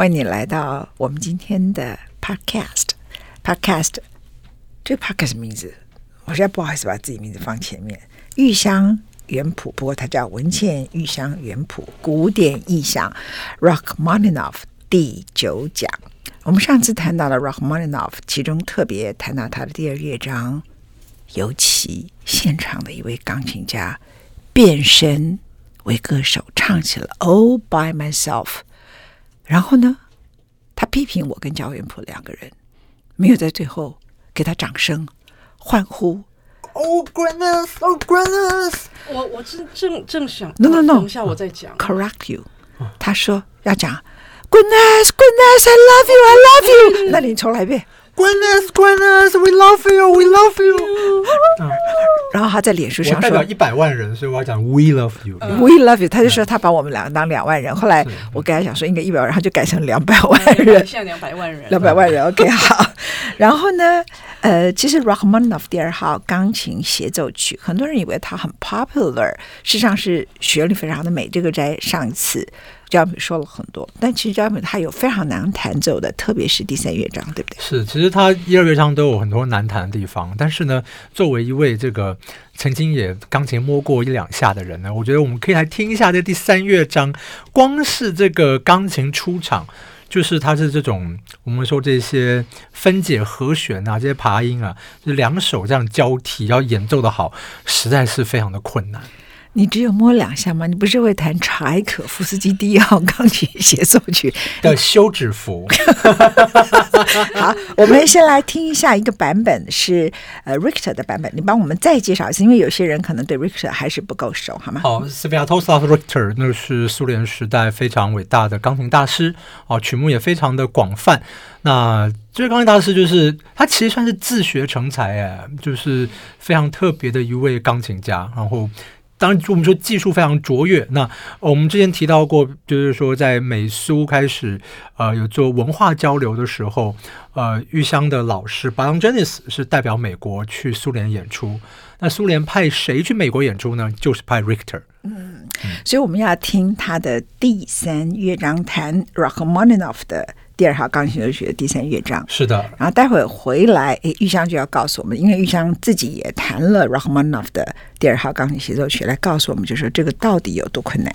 欢迎你来到我们今天的 Podcast。Podcast 这个 Podcast 名字，我现在不好意思把自己名字放前面。玉香原圃，不过它叫文茜玉香原圃古典意象 Rachmaninoff 第九讲。我们上次谈到了 Rachmaninoff，其中特别谈到他的第二乐章，尤其现场的一位钢琴家变身为歌手，唱起了 All by myself。然后呢，他批评我跟焦元溥两个人没有在最后给他掌声欢呼。Oh goodness, oh goodness！我我正正正想，no no no，等一下我再讲。Correct you，他说要讲 Goodness, goodness, I love you, I love you。那你重来一遍。Goodness, goodness, we love you, we love you。然后他在脸书上说，代表一百万人，所以我要讲 We love you, We love you。他就说他把我们两个当两万人。后来我跟他讲说应该一百万人，他就改成两百万人。现在两百万人，两百万人。OK，好。然后呢，呃，其实 Rachmaninoff 第二号钢琴协奏曲，很多人以为它很 popular，事实际上是旋律非常的美。这个在上一次。焦元溥说了很多，但其实焦元溥他有非常难弹奏的，特别是第三乐章，对不对？是，其实他一二乐章都有很多难弹的地方。但是呢，作为一位这个曾经也钢琴摸过一两下的人呢，我觉得我们可以来听一下这第三乐章。光是这个钢琴出场，就是它是这种我们说这些分解和弦啊，这些爬音啊，就两手这样交替要演奏的好，实在是非常的困难。你只有摸两下吗？你不是会弹柴可夫斯基第一号钢琴协奏曲 的休止符？好，我们先来听一下一个版本，是呃 Richter 的版本。你帮我们再介绍一次，因为有些人可能对 Richter 还是不够熟，好吗？好，Sviatoslav Richter 那是苏联时代非常伟大的钢琴大师哦，曲目也非常的广泛。那这位钢琴大师就是他，其实算是自学成才哎，就是非常特别的一位钢琴家，然后。当然，我们说技术非常卓越。那我们之前提到过，就是说在美苏开始呃有做文化交流的时候，呃，玉香的老师 Boulogenes 是代表美国去苏联演出。那苏联派谁去美国演出呢？就是派 Richter。嗯，所以我们要听他的第三乐章，弹 Rachmaninoff 的。第二号钢琴协奏曲的第三乐章是的，然后待会儿回来，诶，玉香就要告诉我们，因为玉香自己也弹了 Rachmaninoff 的第二号钢琴协奏曲，来告诉我们，就是说这个到底有多困难。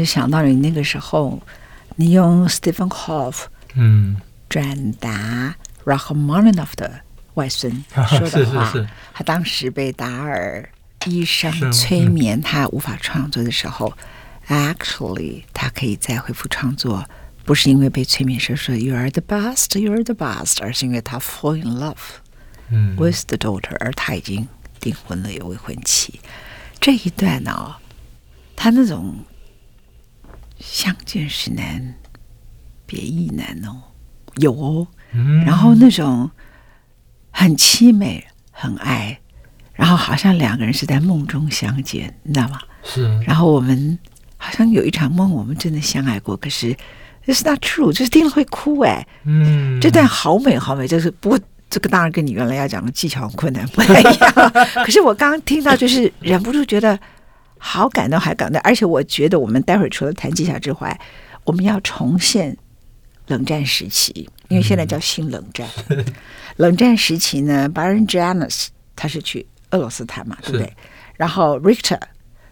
就想到你那个时候，你用 Stephen Hoff 嗯。转达 Rachmaninoff 的外孙 说的话，是是是。他当时被达尔医生催眠，他无法创作的时候、嗯、，actually 他可以再恢复创作，不是因为被催眠时说 You are the best, you are the best，而是因为他 fall in love、嗯、with the daughter，而他已经订婚了，有未婚妻。这一段呢、哦，他那种相见时难，别亦难哦，有哦。嗯、然后那种很凄美、很爱，然后好像两个人是在梦中相见，你知道吗？是。然后我们好像有一场梦，我们真的相爱过，可是 it's not true，就是听了会哭哎。嗯。这段好美好美，就是不过这个当然跟你原来要讲的技巧很困难不太一样。可是我刚刚听到，就是忍不住觉得好感动，还感动。而且我觉得我们待会儿除了谈技巧之外，我们要重现。冷战时期，因为现在叫新冷战。嗯、冷战时期呢，Baron Janus 他是去俄罗斯谈嘛，对不对？然后 Richter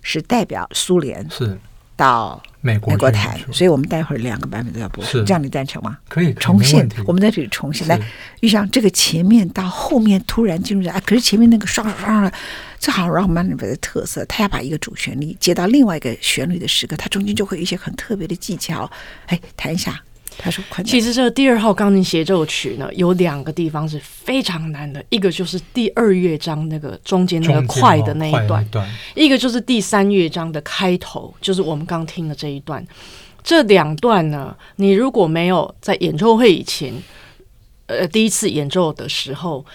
是代表苏联是到美国美国谈，所以我们待会儿两个版本都要播出，这样你赞成吗？可以重现，我们在这里重现。来，遇上，这个前面到后面突然进入啊，可是前面那个刷刷刷的，这好像 Rachmaninoff 的特色，他要把一个主旋律接到另外一个旋律的时刻，他中间就会有一些很特别的技巧。哎，谈一下。他说：“其实这个第二号钢琴协奏曲呢，有两个地方是非常难的，一个就是第二乐章那个中间那个快的那一段，一段一个就是第三乐章的开头，就是我们刚听的这一段。这两段呢，你如果没有在演奏会以前，呃，第一次演奏的时候，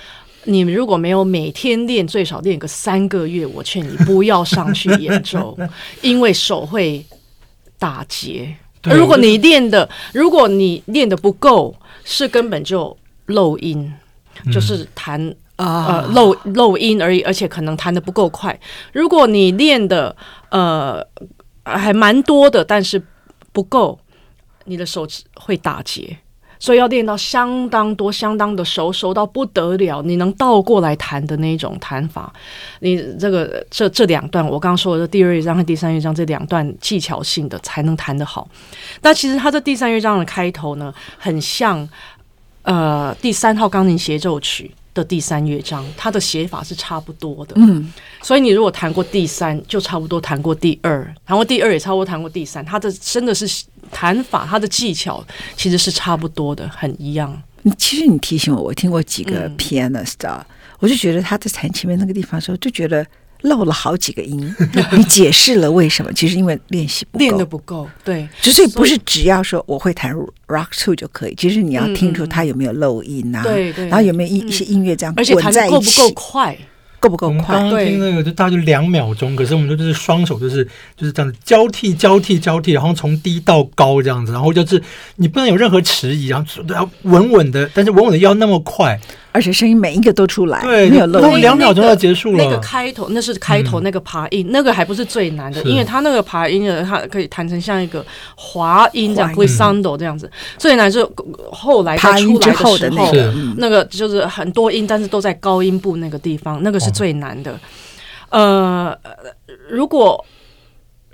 你如果没有每天练，最少练个三个月，我劝你不要上去演奏，因为手会打结。”如果你练的，如果你练的不够，是根本就漏音，嗯、就是弹呃漏漏音而已，而且可能弹的不够快。如果你练的呃还蛮多的，但是不够，你的手指会打结。所以要练到相当多、相当的熟，熟到不得了，你能倒过来弹的那种弹法。你这个这这两段，我刚刚说的第二乐章和第三乐章这两段技巧性的才能弹得好。那其实它这第三乐章的开头呢，很像呃第三号钢琴协奏曲的第三乐章，它的写法是差不多的。嗯，所以你如果弹过第三，就差不多弹过第二；弹过第二，也差不多弹过第三。它的真的是。弹法，它的技巧其实是差不多的，很一样。其实你提醒我，我听过几个 pianist，、嗯、我就觉得他在弹前面那个地方的时候，就觉得漏了好几个音。你解释了为什么？其实因为练习不够，练的不够。对，所以不是只要说我会弹 rock two 就可以，其实你要听出它有没有漏音啊，对对，然后有没有一一些音乐这样而且弹得够不够快。够不够快？刚刚听那个就大概就两秒钟，可是我们就是双手就是就是这样子交替交替交替，然后从低到高这样子，然后就是你不能有任何迟疑，然后要稳稳的，但是稳稳的要那么快。而且声音每一个都出来，对，没有漏音。两秒钟要结束了。那个开头那是开头那个爬音，那个还不是最难的，因为它那个爬音的，它可以弹成像一个滑音这样，glissando 这样子。最难是后来他出来的时候，那个就是很多音，但是都在高音部那个地方，那个是最难的。呃，如果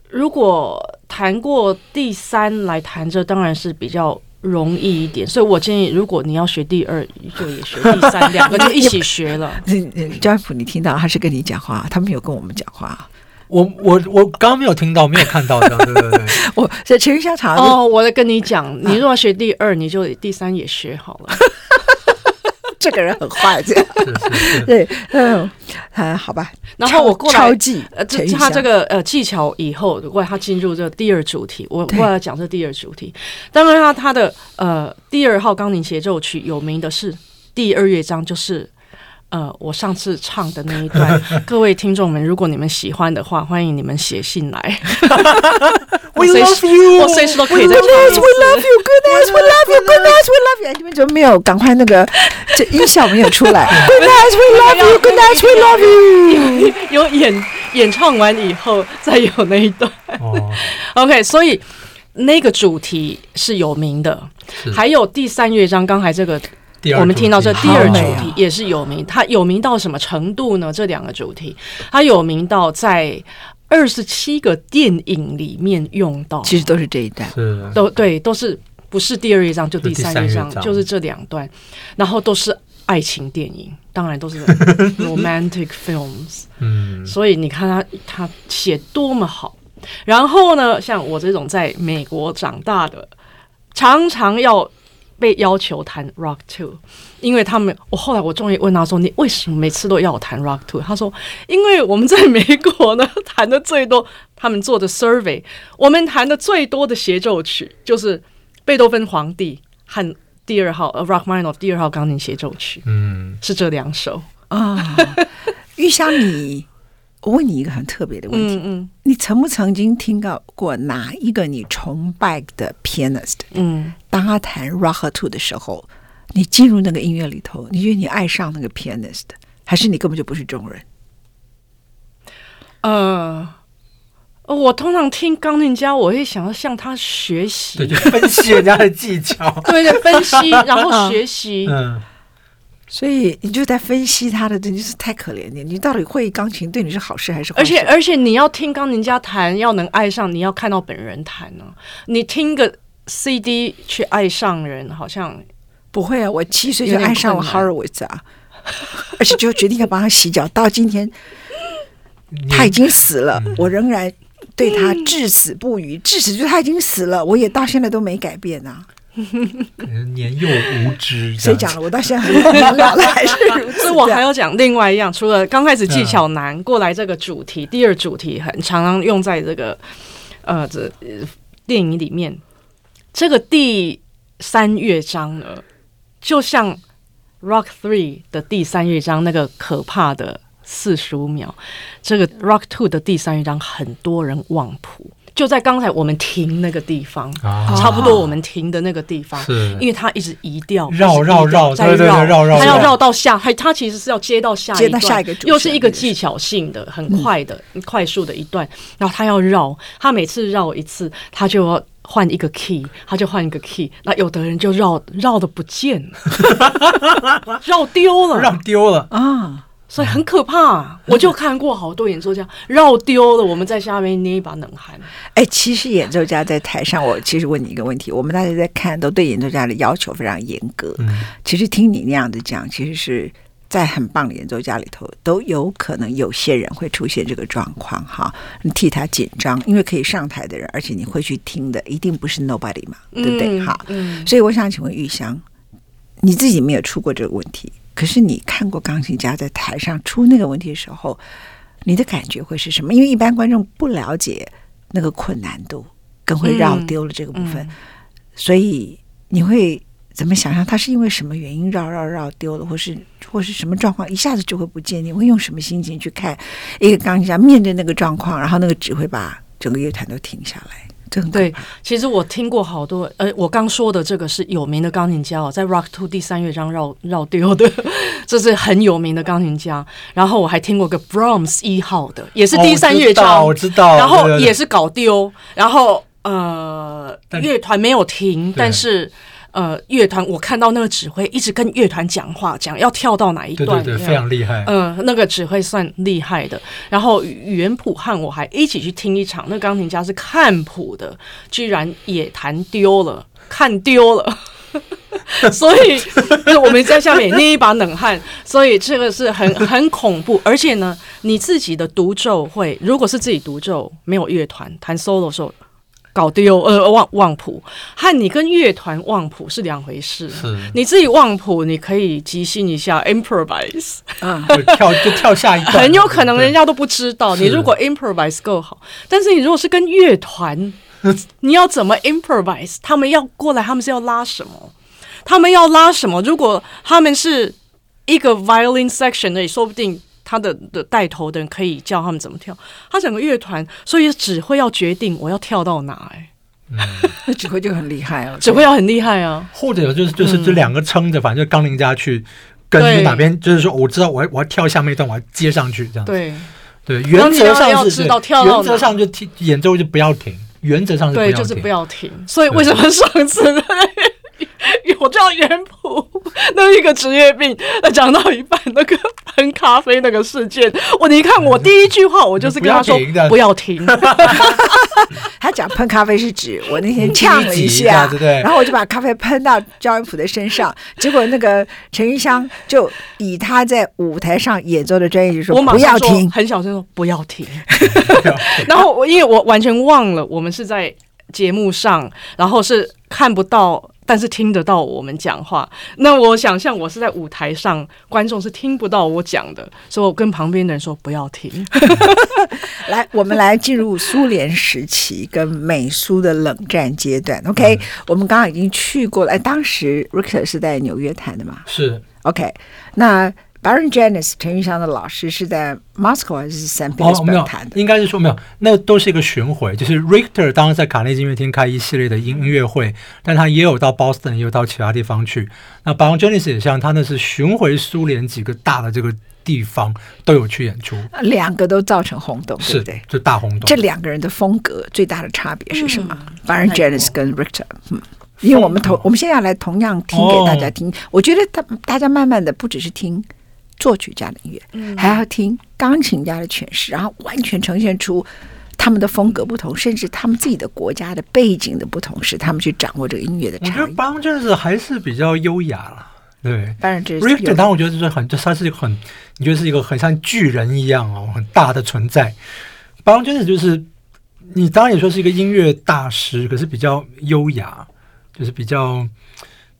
如果弹过第三来弹，这当然是比较。容易一点，所以我建议，如果你要学第二，就也学第三，两个就一起学了。张普，你听到他是跟你讲话，他没有跟我们讲话。我我我刚刚没有听到，没有看到，对对对。我在陈玉香场哦，我在跟你讲，你如果要学第二，你就第三也学好了。这个人很坏，这样 对，嗯，啊，好吧。然后我过来，超技呃，这他这个呃技巧以后，过来他进入这个第二主题，我过来讲这第二主题。当然，他他的呃第二号钢琴协奏曲有名的是第二乐章，就是。呃，我上次唱的那一段，各位听众们，如果你们喜欢的话，欢迎你们写信来。We love you，我随时都可以再唱一次。We love you，goodness，We love you，goodness，We love you。你们怎么没有？赶快那个这音效没有出来。Goodness，We love you，goodness，We love you。有演演唱完以后再有那一段。哦，OK，所以那个主题是有名的，还有第三乐章，刚才这个。我们听到这第二主题也是有名，它有名到什么程度呢？这两个主题，它有名到在二十七个电影里面用到，其实都是这一段，是都对，都是不是第二乐章就第三乐章，就，就是这两段，然后都是爱情电影，当然都是 romantic films。嗯，所以你看他他写多么好，然后呢，像我这种在美国长大的，常常要。被要求弹 Rock Two，因为他们，我后来我终于问他说：“你为什么每次都要我弹 Rock Two？” 他说：“因为我们在美国呢，弹的最多，他们做的 survey，我们弹的最多的协奏曲就是贝多芬皇帝和第二号呃 Rachmaninoff 第二号钢琴协奏曲，嗯，是这两首啊。玉香你。我问你一个很特别的问题：嗯嗯、你曾不曾经听到过哪一个你崇拜的 pianist？嗯，当他弹 Rock Two 的时候，你进入那个音乐里头，你觉得你爱上那个 pianist，还是你根本就不是中人？呃，我通常听钢琴家，我会想要向他学习，对，就分析人家的技巧，对 对，分析，然后学习，嗯。所以你就在分析他的，真的是太可怜你。你到底会钢琴对你是好事还是坏事？而且而且你要听钢琴家弹，要能爱上，你要看到本人弹呢、啊。你听个 CD 去爱上人，好像不会啊。我七岁就爱上了 Horowitz 啊，而且就决定要帮他洗脚。到今天他已经死了，我仍然对他至死不渝。至死就是他已经死了，我也到现在都没改变啊。可能年幼无知，谁讲了？我到现在还没明了，还是如此。所以我还要讲另外一样，除了刚开始技巧难、嗯、过来这个主题，第二主题很常常用在这个呃这电影里面。这个第三乐章呢，就像 Rock Three 的第三乐章那个可怕的四十五秒，这个 Rock Two 的第三乐章很多人忘谱。就在刚才我们停那个地方，啊、差不多我们停的那个地方，是。因为它一直移调，绕绕绕，再绕，绕绕，他要绕到下，他他其实是要接到下一段，下一个又是一个技巧性的、很快的、嗯、快速的一段，然后它要绕，它每次绕一次，它就要换一个 key，他就换一个 key，那有的人就绕绕的不见了，绕丢了，绕丢了。啊。所以很可怕，我就看过好多演奏家绕丢了，我们在下面捏一把冷汗。哎，其实演奏家在台上，我其实问你一个问题：我们大家在看，都对演奏家的要求非常严格。其实听你那样子讲，其实是在很棒的演奏家里头，都有可能有些人会出现这个状况哈。你替他紧张，因为可以上台的人，而且你会去听的，一定不是 nobody 嘛，对不对？好，所以我想请问玉香，你自己没有出过这个问题？可是你看过钢琴家在台上出那个问题的时候，你的感觉会是什么？因为一般观众不了解那个困难度，更会绕丢了这个部分，嗯嗯、所以你会怎么想象？他是因为什么原因绕绕绕丢了，或是或是什么状况一下子就会不见？你会用什么心情去看一个钢琴家面对那个状况，然后那个指挥把整个乐团都停下来？对，其实我听过好多，呃，我刚说的这个是有名的钢琴家哦，在 Rock Two 第三乐章绕绕丢的，这是很有名的钢琴家。然后我还听过个 Brahms 一号的，也是第三乐章，我知道，然后也是搞丢，然后呃，乐团没有停，但是。呃，乐团我看到那个指挥一直跟乐团讲话，讲要跳到哪一段，对对对，非常厉害。嗯、呃，那个指挥算厉害的。然后原谱和我还一起去听一场，那钢琴家是看谱的，居然也弹丢了，看丢了。所以我们在下面捏一把冷汗。所以这个是很 很恐怖，而且呢，你自己的独奏会，如果是自己独奏，没有乐团弹 solo 的时候。搞丢呃忘忘谱，和你跟乐团忘谱是两回事。是你自己忘谱，你可以即兴一下 improvise，嗯，就跳就跳下一段，很有可能人家都不知道。你如果 improvise 够好，但是你如果是跟乐团，你要怎么 improvise？他们要过来，他们是要拉什么？他们要拉什么？如果他们是一个 violin section 那也，说不定。他的的带头的人可以教他们怎么跳，他整个乐团，所以指挥要决定我要跳到哪，哎，那 指挥就很厉害啊，指挥要很厉害啊，或者就是就是这两个撑着，反正就钢琴家去跟哪边，就是说我知道我要我要跳下面一段，我要接上去这样，对。对，原则上是原则上就听演奏就不要停，原则上是对，就是不要停，所以为什么上次？我知道原谱，那一个职业病，那讲到一半，那个喷咖啡那个事件，我你看我第一句话我就是跟他说不要停。他讲喷咖啡是指我那天呛了一下，然后我就把咖啡喷到焦元普的身上，结果那个陈玉香就以他在舞台上演奏的专业就说，不要停，很小声说不要停。然后我因为我完全忘了我们是在节目上，然后是看不到。但是听得到我们讲话，那我想象我是在舞台上，观众是听不到我讲的，所以我跟旁边的人说不要听。来，我们来进入苏联时期跟美苏的冷战阶段。OK，、嗯、我们刚刚已经去过了。哎，当时 Richter 是在纽约谈的嘛？是。OK，那。Byron Janis 陈玉祥的老师是在 Moscow 还是 Saint Petersburg 弹的？应该是说没有，那都是一个巡回。就是 Richter 当时在卡内基音乐厅开一系列的音音乐会，但他也有到 Boston，也有到其他地方去。那 Baron Janis 也像他那是巡回苏联几个大的这个地方都有去演出，两个都造成轰动，对不对？就大轰动。这两个人的风格最大的差别是什么？嗯？Baron Janis 跟 Richter，嗯，因为我们同我们现在要来同样听给大家听，哦，我觉得他大家慢慢的不只是听。作曲家的音乐，还要听钢琴家的诠释，然后完全呈现出他们的风格不同，甚至他们自己的国家的背景的不同，使他们去掌握这个音乐的差异。我觉得邦真是还是比较优雅了，对。当然，这当然我觉得就是很，就他是一个很，你觉得是一个很像巨人一样哦，很大的存在。邦真是就是你当然也说是一个音乐大师，可是比较优雅，就是比较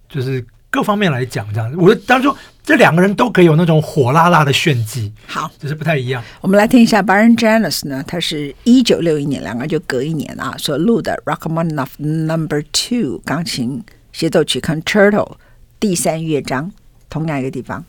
就是各方面来讲这样。我当初。这两个人都可以有那种火辣辣的炫技，好，只是不太一样。我们来听一下 Byron Janis 呢，他是一九六一年，两个人就隔一年啊，所录的 Rachmaninoff Number Two 钢琴协奏曲 Concerto 第三乐章，同样一个地方。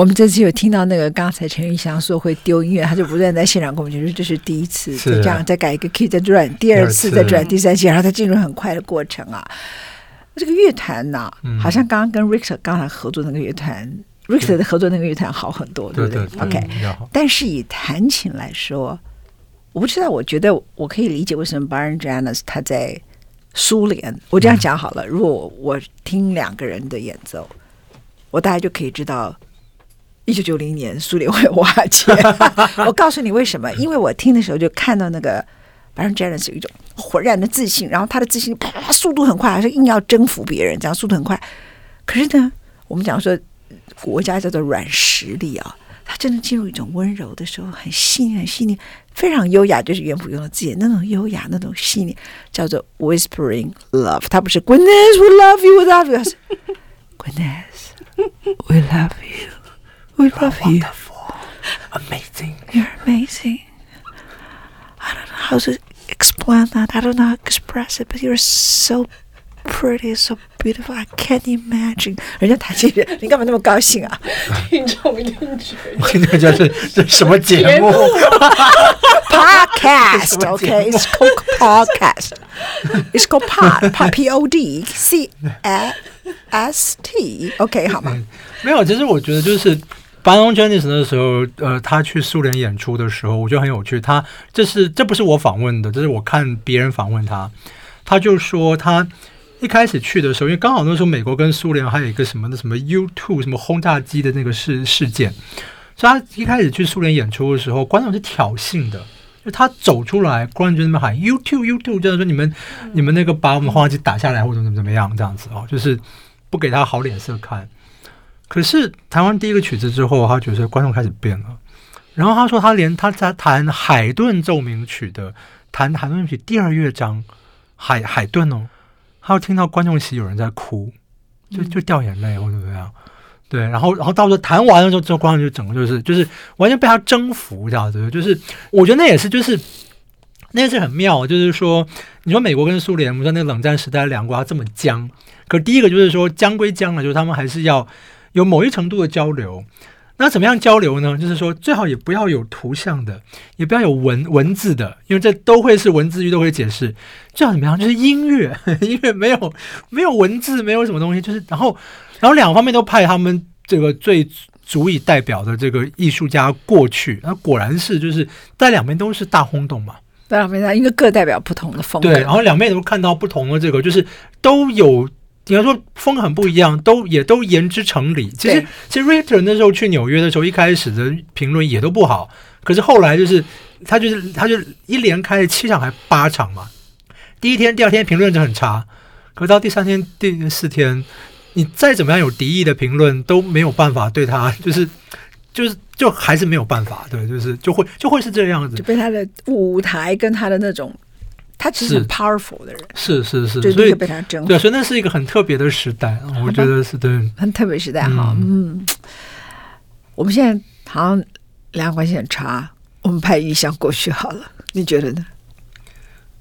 我们这次有听到那个刚才陈玉祥说会丢音乐，他就不断在现场跟我们说这是第一次，就这样再改一个 key 再转，第二次再转第三次，然后他进入很快的过程啊。这个乐团呐，好像刚刚跟 Richter 刚才合作那个乐团，Richter 的合作那个乐团好很多，对不对？OK，但是以弹琴来说，我不知道，我觉得我可以理解为什么 Baron Janus 他在苏联。我这样讲好了，如果我听两个人的演奏，我大概就可以知道。一九九零年，苏联会瓦解。我告诉你为什么？因为我听的时候就看到那个 Baron Janus 有一种浑然的自信，然后他的自信啪，速度很快，还是硬要征服别人，这样速度很快。可是呢，我们讲说国家叫做软实力啊，他真的进入一种温柔的时候，很细腻、很细腻，非常优雅，就是原谱用的字眼，那种优雅、那种细腻，叫做 Whispering Love。他不是 Goodness we love you, we love you，他是 Goodness we love you。We love you. Amazing. You're amazing. I don't know how to explain that. I don't know how to express it, but you're so pretty, so beautiful. I can't imagine. 人家弹琴人，你干嘛那么高兴啊？听众一定觉得，听众觉得这什么节目？Podcast. Okay, it's called podcast. It's called pod. Pod. P O D C S T. OK，好吗？没有，其实我觉得就是。 Baron Janus 的时候，呃，他去苏联演出的时候，我觉得很有趣。他这是这不是我访问的，这是我看别人访问他。他就说他一开始去的时候，因为刚好那时候美国跟苏联还有一个什么的什么 U2 什么轰炸机的那个事事件，所以他一开始去苏联演出的时候，观众是挑衅的，就他走出来，观众就那边喊 U2 U2，就是说你们你们那个把我们轰炸机打下来或者怎么怎么样这样子哦，就是不给他好脸色看。可是弹完第一个曲子之后，他觉得观众开始变了。然后他说，他连他在弹海顿奏鸣曲的弹海顿曲第二乐章海海顿哦，他会听到观众席有人在哭，就就掉眼泪或者怎么样。对，然后然后到时候弹完了之后，之后观众就整个就是就是完全被他征服这样子。就是我觉得那也是就是那也是很妙，就是说你说美国跟苏联，我们说那个冷战时代两国它这么僵，可第一个就是说僵归僵了，就是他们还是要。有某一程度的交流，那怎么样交流呢？就是说，最好也不要有图像的，也不要有文文字的，因为这都会是文字狱都会解释。最好怎么样？就是音乐，音乐没有没有文字，没有什么东西，就是然后然后两方面都派他们这个最足以代表的这个艺术家过去，那果然是就是在两边都是大轰动嘛。在两边，因为各代表不同的风格。对，然后两边都看到不同的这个，就是都有。你要说风很不一样，都也都言之成理。其实，其实 Richter 那时候去纽约的时候，一开始的评论也都不好。可是后来就是他就是他就一连开了七场还八场嘛。第一天、第二天评论就很差，可到第三天、第四天，你再怎么样有敌意的评论都没有办法对他，就是就是就还是没有办法。对，就是就会就会是这样子，就被他的舞台跟他的那种。他其实很 powerful 的人，是是是，是，所以被他征服。对，所以那是一个很特别的时代，我觉得是对，很特别时代哈。嗯，嗯，我们现在好像两岸关系很差，我们派玉祥过去好了，你觉得呢？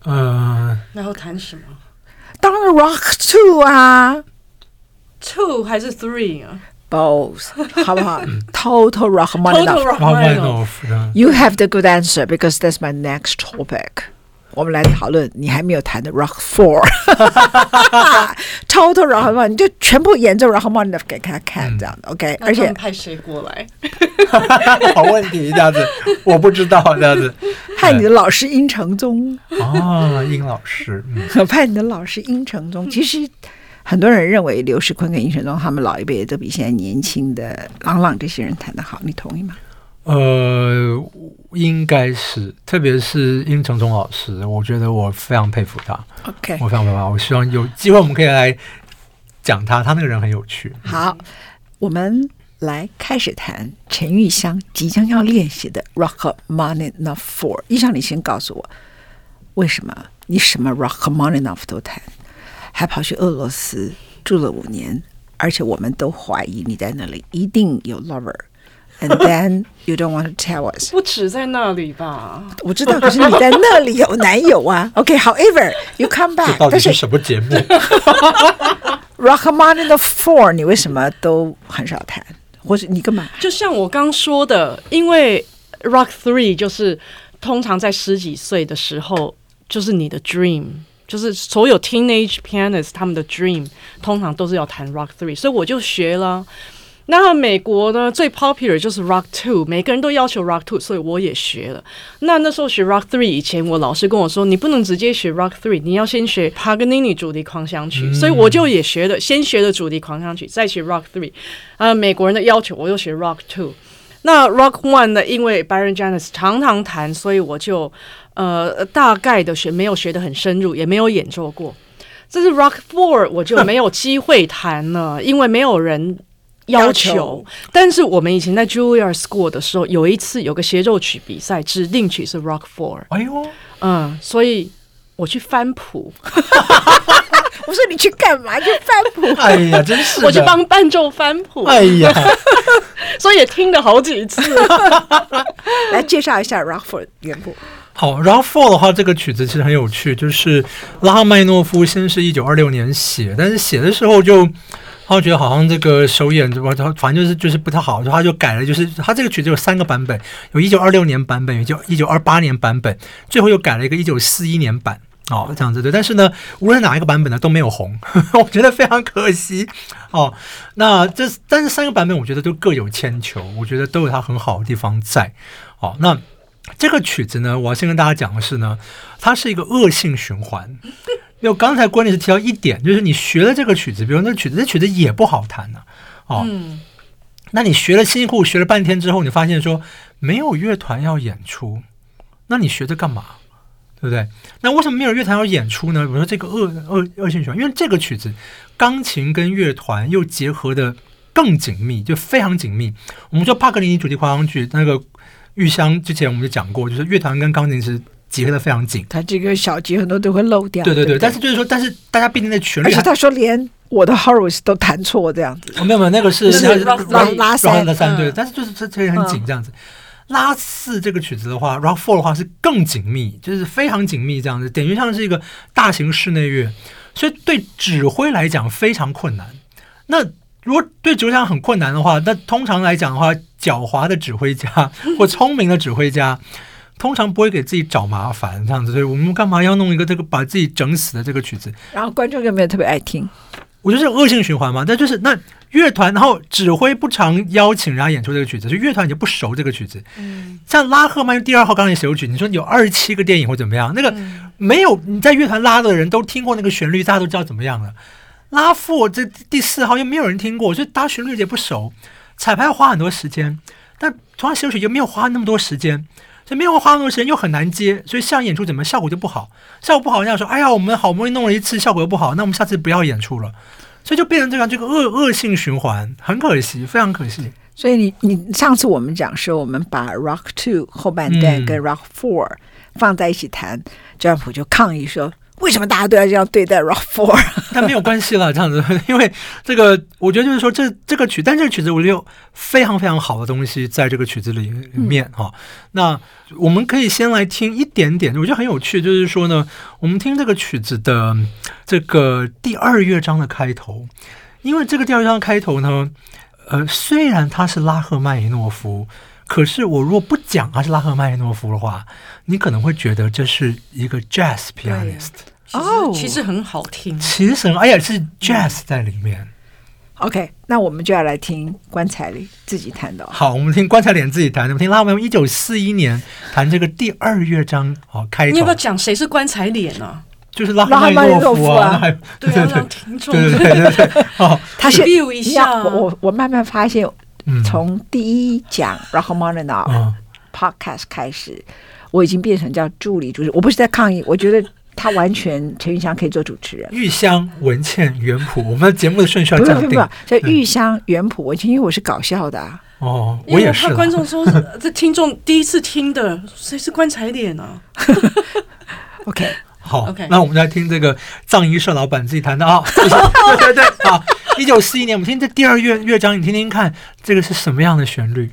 嗯，然后谈什么？当然 Rock Two 啊，Two 还是 Three 啊？Both 好不好？Total Rachmaninoff。Rachmaninoff You have the good answer because that's my next topic. 我们来讨论你还没有谈的 Rock Four，Total Rachmaninoff，你就全部沿着 Rachmaninoff 给他看，这样的 OK。而且派谁过来？好问题，这样子我不知道，这样子 派你的老师殷承宗哦，殷老师，嗯、派你的老师殷承宗。其实很多人认为刘世坤跟殷承宗他们老一辈都比现在年轻的郎朗这些人弹得好，你同意吗？呃，应该是，特别是殷承宗老师，我觉得我非常佩服他。OK，我非常佩服他。我希望有机会我们可以来讲他，他那个人很有趣。好，我们来开始谈陈玉香即将要练习的 Rachmaninoff Four。玉香，你先告诉我，为什么你什么 Rachmaninoff 都弹，还跑去俄罗斯住了五年，而且我们都怀疑你在那里一定有 lover。And then you don't want to tell us？不止在那里吧？我知道，可是你在那里有男友啊。OK，however，、okay, you come back。这到底是什么节目？Rachmaninoff Four，你为什么都很少谈，或者你干嘛？就像我刚说的，因为 Rock Three 就是通常在十几岁的时候，就是你的 dream，就是所有 teenage pianists 他们的 dream，通常都是要弹 Rock Three，所以我就学了。那美国呢，最 popular 就是 Rock Two，每个人都要求 Rock Two，所以我也学了。那那时候学 Rock Three 以前，我老师跟我说，你不能直接学 Rock Three，你要先学 Paganini 主题狂想曲，嗯、所以我就也学了，先学了主题狂想曲，再学 Rock Three。呃，美国人的要求，我又学 Rock Two。那 Rock One 呢，因为 Byron Janis 常常弹，所以我就呃大概的学，没有学得很深入，也没有演奏过。这是 Rock Four，我就没有机会弹了，因为没有人。要求，但是我们以前在 Juilliard School 的时候，有一次有个协奏曲比赛，指定曲是 Rock Four。哎呦，嗯，所以我去翻谱。我说你去干嘛？去翻谱？哎呀，真是！我去帮伴奏翻谱。哎呀，所以也听了好几次。来介绍一下 Rock Four 原谱。好，Rock Four 的话，这个曲子其实很有趣，就是拉赫曼诺夫先是一九二六年写，但是写的时候就。他觉得好像这个首演，他反正就是就是不太好，然后他就改了，就是他这个曲子有三个版本，有一九二六年版本，有就一九二八年版本，最后又改了一个一九四一年版，哦，这样子对。但是呢，无论哪一个版本呢都没有红，我觉得非常可惜哦。那这但是三个版本我觉得都各有千秋，我觉得都有它很好的地方在。哦，那这个曲子呢，我要先跟大家讲的是呢，它是一个恶性循环。因为刚才关键是提到一点，就是你学了这个曲子，比如那曲子，这曲子也不好弹呢、啊，哦，嗯、那你学了辛辛苦苦学了半天之后，你发现说没有乐团要演出，那你学这干嘛？对不对？那为什么没有乐团要演出呢？比如说这个恶恶恶性循环，因为这个曲子钢琴跟乐团又结合的更紧密，就非常紧密。我们说帕格尼尼主题狂想曲那个玉香之前我们就讲过，就是乐团跟钢琴是。结合的非常紧，他这个小节很多都会漏掉。对对对，对对，但是就是说，但是大家毕竟的旋律，而且他说连我的 Horowitz 都弹错这样子。哦，没有没有，那个是是拉拉三的三对，但是就是这这很紧这样子。拉四这个曲子的话，Rock Four 的话是更紧密，就是非常紧密这样子，等于像是一个大型室内乐，所以对指挥来讲非常困难。那如果对指挥讲很困难的话，那通常来讲的话，狡猾的指挥家或聪明的指挥家。通常不会给自己找麻烦这样子，所以我们干嘛要弄一个这个把自己整死的这个曲子？然后观众有没有特别爱听？我觉得是恶性循环嘛。但就是那乐团，然后指挥不常邀请人家演出这个曲子，所以乐团已经不熟这个曲子。嗯，像拉赫曼第二号钢琴协奏曲，你说有二十七个电影或怎么样？那个没有你在乐团拉的人都听过那个旋律，大家都知道怎么样了。拉 Four 这第四号又没有人听过，所以大家旋律也不熟，彩排要花很多时间。但同样协奏曲又没有花那么多时间。这没有花那么多时间，又很难接，所以像演出怎么效果就不好。效果不好，人家说：“哎呀，我们好不容易弄了一次，效果又不好，那我们下次不要演出了。”所以就变成这样，这个恶恶性循环，很可惜，非常可惜。所以你你上次我们讲说，我们把 Rock Two 后半段跟 Rock Four 放在一起谈，焦元溥就抗议说。为什么大家都要这样对待 Rock Four？但没有关系了，这样子，因为这个，我觉得就是说，这这个曲，但这个曲子我觉得有非常非常好的东西在这个曲子里面哈、嗯哦。那我们可以先来听一点点，我觉得很有趣，就是说呢，我们听这个曲子的这个第二乐章的开头，因为这个第二乐章开头呢，呃，虽然它是拉赫曼尼诺夫。可是我如果不讲他是拉赫曼尼诺夫的话，你可能会觉得这是一个 jazz pianist 哦，其实很好听，其实哎呀是 jazz 在里面。OK，那我们就要来听棺材里自己弹的。好，我们听棺材脸自己弹的。我们听拉赫曼一九四一年弹这个第二乐章，好开头。你要不要讲谁是棺材脸呢？就是拉赫曼尼诺夫啊，对对 对，听众对对对对，哦，他先 view 一下，我我慢慢发现。从第一讲 Rachmaninoff podcast 开始，我已经变成叫助理主持。我不是在抗议，我觉得他完全陈玉香可以做主持人。玉香、文倩、元溥，我们的节目的顺序要这样定。所以玉香、元溥、文倩，因为我是搞笑的啊。哦，我也是。怕观众说，这听众第一次听的，谁是棺材脸呢？OK，好，OK，那我们来听这个藏医社老板自己谈的啊。对对对，好。一九四一年，我们听这第二乐乐章，你听听看，这个是什么样的旋律？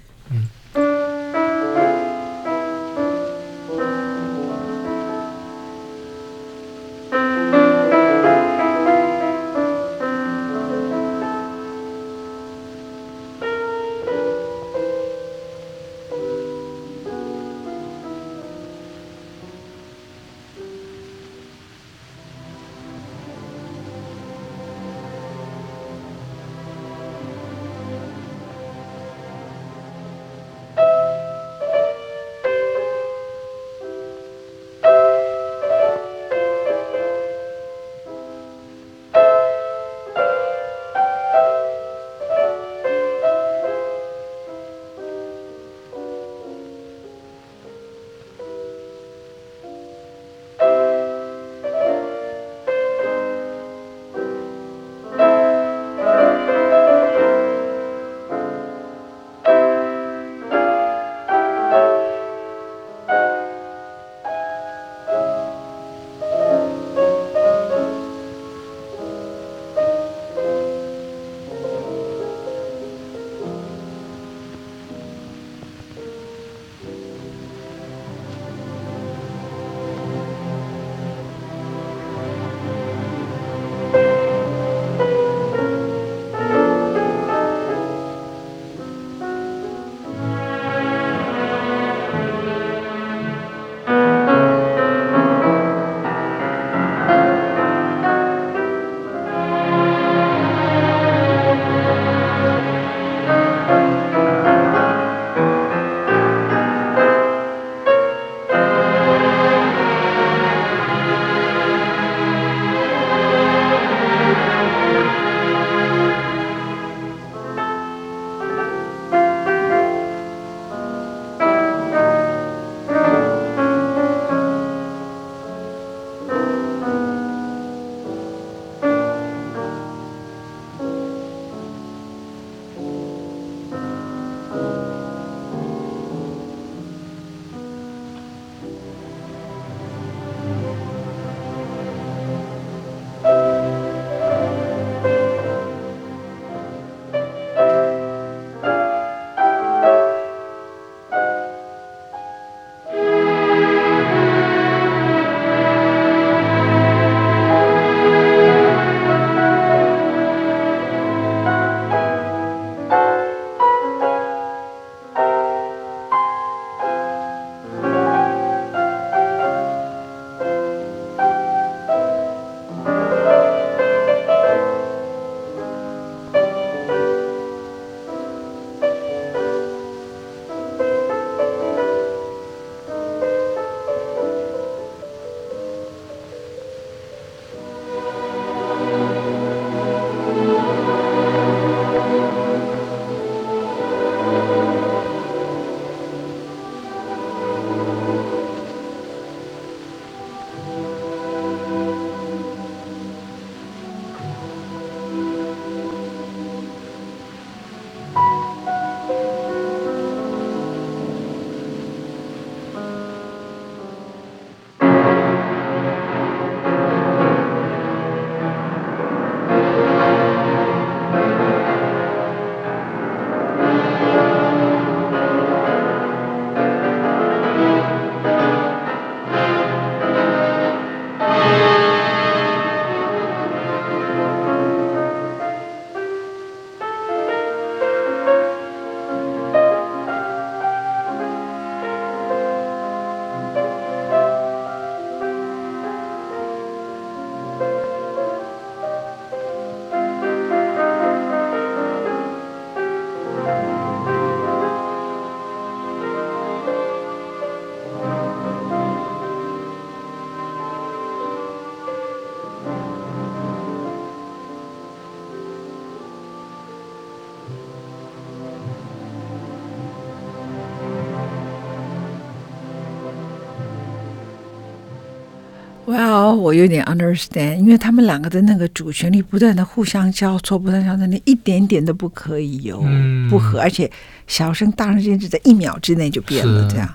我有点 understand，因为他们两个的那个主旋律不断的互相交错，不断交错，你一点点都不可以有不合，嗯、而且小声大声之间在一秒之内就变了，这样，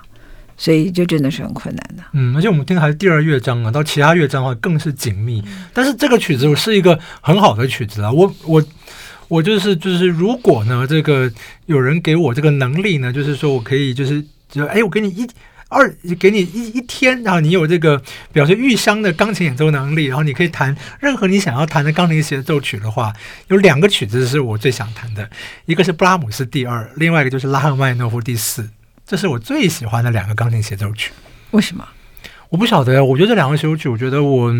所以就真的是很困难的。嗯，而且我们听的还是第二乐章啊，到其他乐章的话更是紧密。但是这个曲子是一个很好的曲子啊，我我我就是就是，如果呢，这个有人给我这个能力呢，就是说我可以就是就哎，我给你一。二给你一一天，然后你有这个表示玉香的钢琴演奏能力，然后你可以弹任何你想要弹的钢琴协奏曲的话，有两个曲子是我最想弹的，一个是布拉姆斯第二，另外一个就是拉赫曼诺夫第四，这是我最喜欢的两个钢琴协奏曲。为什么？我不晓得呀，我觉得这两个协奏曲，我觉得我。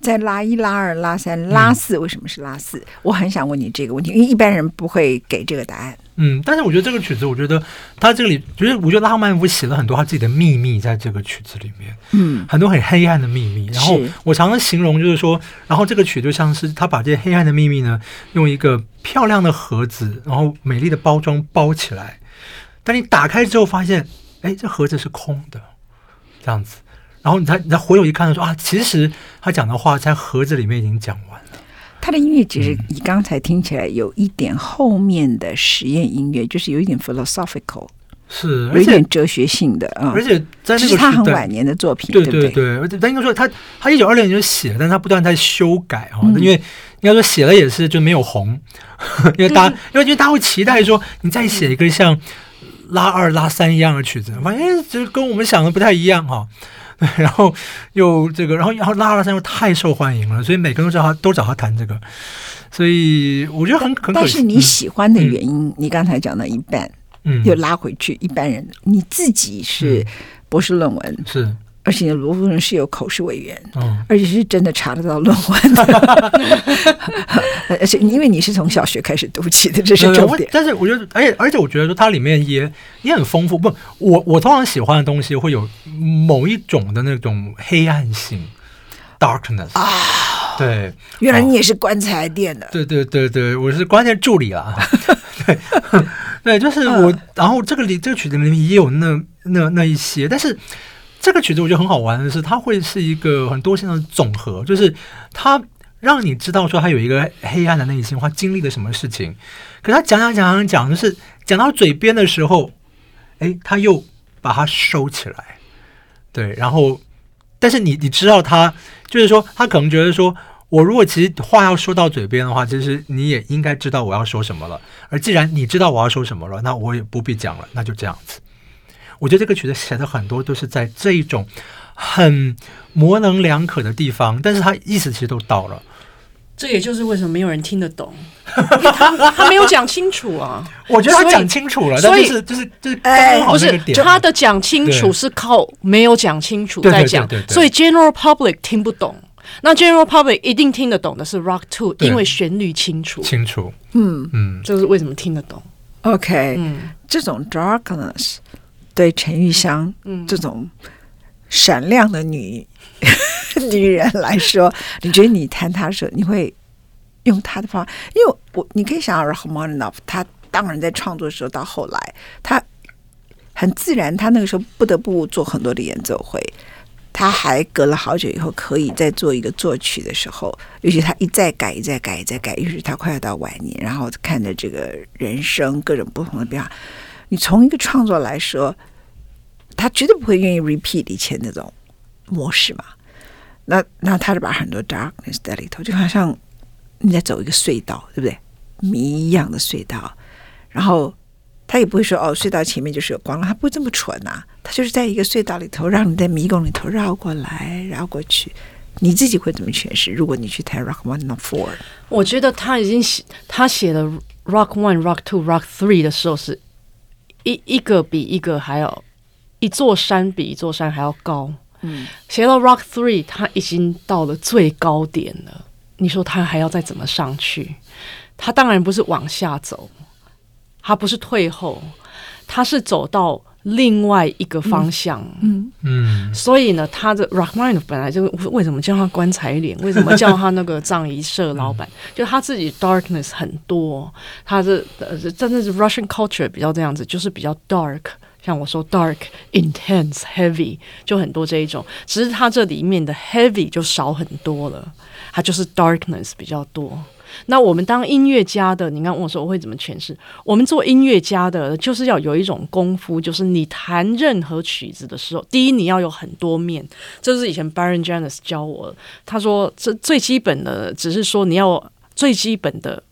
在拉一、拉二、拉三、拉四，为什么是拉四？嗯，我很想问你这个问题，因为一般人不会给这个答案。嗯，但是我觉得这个曲子，我觉得他这里，就是我觉得拉赫曼尼夫写了很多他自己的秘密在这个曲子里面，嗯，很多很黑暗的秘密。然后我常常形容就是说，然后这个曲就像是他把这些黑暗的秘密呢，用一个漂亮的盒子，然后美丽的包装包起来。但你打开之后发现，哎，这盒子是空的，这样子。然后你再你再回头一看，说啊，其实他讲的话在盒子里面已经讲完了。他的音乐其实你刚才听起来有一点后面的实验音乐，就是有一点 philosophical，是有一点哲学性的啊。而且在那个是他很晚年的作品，对对对。而且他应该说他他一九二六年就写了，但是他不断在修改啊，因为应该说写了也是就没有红，因为大家因为因为大家会期待说你再写一个像拉二拉三一样的曲子，发现哎，这跟我们想的不太一样哈。然后又这个，然后然后拉拉山又太受欢迎了，所以每个人都找他都找他谈这个，所以我觉得很很可。但是你喜欢的原因，嗯、你刚才讲到一半，嗯，又拉回去一般人，你自己是博士论文、嗯、是。而且罗夫人是有口试委员，嗯，而且是真的查得到论文的，而且因为你是从小学开始读起的，这是重点。但是我觉得，而且而且我觉得说它里面也也很丰富。不，我我通常喜欢的东西会有某一种的那种黑暗性，darkness 啊。对，原来你也是棺材店的。对对对对，我是棺材助理啊。对对，就是我。然后这个里这个曲子里面也有那那那一些，但是。这个曲子我觉得很好玩的是，它会是一个很多线的总和，就是它让你知道说他有一个黑暗的内心，他经历了什么事情。可是他讲讲讲讲讲，就是讲到嘴边的时候，哎，他又把它收起来。对，然后，但是你你知道他，就是说他可能觉得说，我如果其实话要说到嘴边的话，其实你也应该知道我要说什么了。而既然你知道我要说什么了，那我也不必讲了，那就这样子。我觉得这个曲子写的很多都是在这一种很模棱两可的地方，但是他意思其实都到了。这也就是为什么没有人听得懂，因为他他没有讲清楚啊。我觉得他讲清楚了，所以就是就是就是刚好那个点。他的讲清楚是靠没有讲清楚在讲，所以 General Public 听不懂。那 General Public 一定听得懂的是 Rock Two，因为旋律清楚。清楚，嗯嗯，这是为什么听得懂？OK，嗯，这种 Darkness。对陈玉香这种闪亮的女、嗯、女人来说，你觉得你弹她的时候，你会用她的方法？因为我你可以想到 Rachmaninoff，他当然在创作的时候，到后来他很自然，他那个时候不得不做很多的演奏会。他还隔了好久以后，可以再做一个作曲的时候，尤其他一再改、一再改、一再改，于是他快要到晚年，然后看着这个人生各种不同的变化。你从一个创作来说，他绝对不会愿意 repeat 以前那种模式嘛。那那他就把很多 darkness 在里头，就好像你在走一个隧道，对不对？谜一样的隧道。然后他也不会说哦，隧道前面就是有光了，他不会这么蠢啊。他就是在一个隧道里头，让你在迷宫里头绕过来绕过去。你自己会怎么诠释？如果你去弹 Rock One、Rock Four，我觉得他已经写他写了 Rock One、Rock Two、Rock Three 的时候是。一一个比一个还要，一座山比一座山还要高。嗯，写到 Rock Three，他已经到了最高点了。你说他还要再怎么上去？他当然不是往下走，他不是退后，他是走到另外一个方向。嗯嗯，所以呢，他的 Rachmaninoff 本来就为什么叫他棺材脸？为什么叫他那个葬仪社老板？就他自己 darkness 很多，他是呃真的是 Russian culture 比较这样子，就是比较 dark。像我说 dark、intense、heavy 就很多这一种，只是他这里面的 heavy 就少很多了，他就是 darkness 比较多。那我们当音乐家的，你看我说我会怎么诠释？我们做音乐家的，就是要有一种功夫，就是你弹任何曲子的时候，第一你要有很多面，这是以前 Baron Janis 教我的。他说这最基本的，只是说你要最基本的。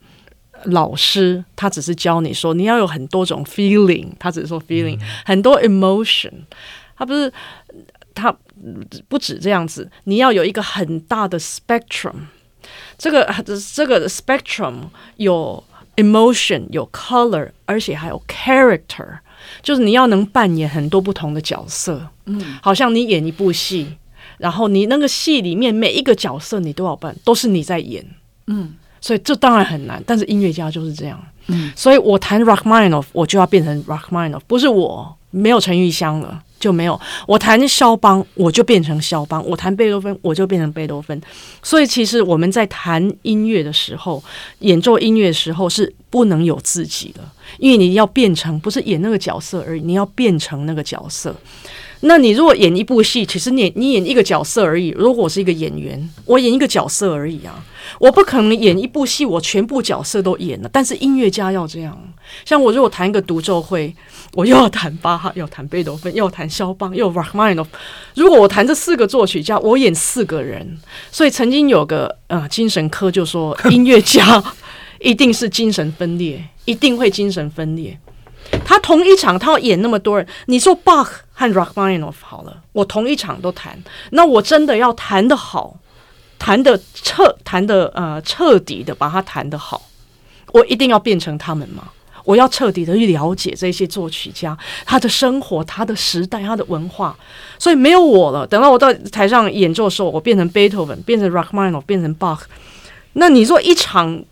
老师他只是教你说，你要有很多种 feeling，他只是说 feeling、嗯、很多 emotion，他不是他不止这样子，你要有一个很大的 spectrum，这个这个 spectrum 有 emotion 有 color，而且还有 character，就是你要能扮演很多不同的角色，嗯，好像你演一部戏，然后你那个戏里面每一个角色你都要扮，都是你在演，嗯。所以这当然很难，但是音乐家就是这样。嗯，所以我弹 Rachmaninoff，我就要变成 Rachmaninoff，不是我没有陈玉香了就没有。我弹肖邦，我就变成肖邦；我弹贝多芬，我就变成贝多芬。所以其实我们在弹音乐的时候，演奏音乐的时候是不能有自己的，因为你要变成不是演那个角色而已，你要变成那个角色。那你如果演一部戏，其实你你演一个角色而已。如果我是一个演员，我演一个角色而已啊，我不可能演一部戏，我全部角色都演了。但是音乐家要这样，像我如果弹一个独奏会，我又要弹巴哈，要弹贝多芬，又要弹肖邦，又 Rachmaninoff。如果我弹这四个作曲家，我演四个人。所以曾经有个呃精神科就说，音乐家 一定是精神分裂，一定会精神分裂。他同一场，他要演那么多人。你说 Bach 和 Rachmaninoff 好了，我同一场都弹，那我真的要弹得好，弹得彻，弹得呃彻底的把它弹得好，我一定要变成他们吗？我要彻底的去了解这些作曲家，他的生活、他的时代、他的文化，所以没有我了。等到我到台上演奏的时候，我变成 Beethoven，变成 Rachmaninoff，变成 Bach。那你说一场？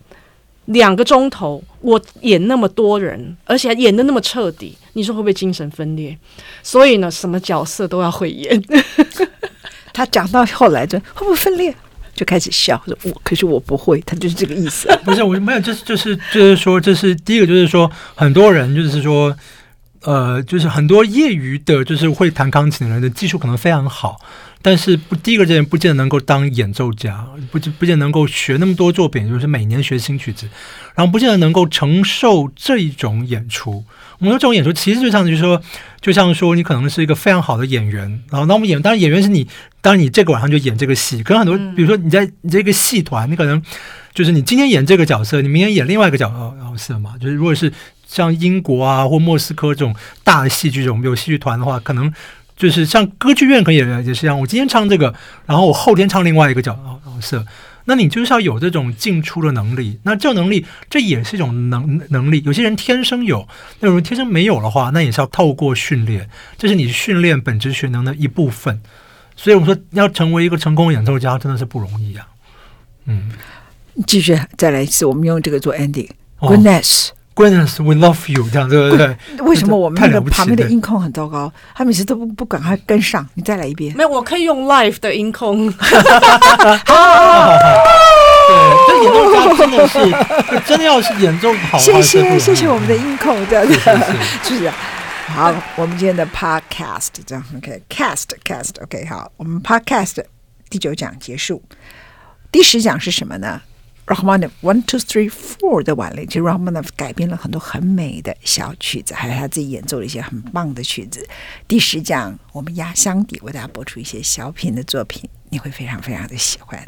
两个钟头，我演那么多人，而且还演得那么彻底，你说会不会精神分裂？所以呢，什么角色都要会演。他讲到后来就会不会分裂，就开始笑说：“我可是我不会。”他就是这个意思。不是，我没有，就是就是就是说，这是第一个，就是说很多人就是说，呃，就是很多业余的，就是会弹钢琴的人的技术可能非常好。但是不，第一个人不见得能够当演奏家，不不见得能够学那么多作品，就是每年学新曲子，然后不见得能够承受这一种演出。我们说这种演出其实就像就是说，就像说你可能是一个非常好的演员，然后那我们演，当然演员是你，当然你这个晚上就演这个戏。可能很多，比如说你在你这个戏团，你可能就是你今天演这个角色，你明天演另外一个角色嘛。就是如果是像英国啊或莫斯科这种大的戏剧这种有戏剧团的话，可能。就是像歌剧院可以也也是这样，我今天唱这个，然后我后天唱另外一个角角色，那你就是要有这种进出的能力。那这种能力，这也是一种能能力。有些人天生有，那如果天生没有的话，那也是要透过训练，这是你训练本职学能的一部分。所以我们说，要成为一个成功演奏家，真的是不容易啊。嗯，继续再来一次，我们用这个做 ending。Goodness。Goodness, we love you，这样对不对？为什么我们那个旁边的音控很糟糕？他每次都不不赶快跟上。你再来一遍。没有，我可以用 live 的音控。对，这演奏家真的是，真的要是演奏好。谢谢谢谢我们的音控，这样子是不是？好，我们今天的 podcast 这样 OK，cast cast OK，好，我们 podcast 第九讲结束，第十讲是什么呢 Rahman of One Two Three Four 的晚令，其实 Rahman of 改编了很多很美的小曲子，还有他自己演奏了一些很棒的曲子。第十讲，我们压箱底为大家播出一些小品的作品，你会非常非常的喜欢。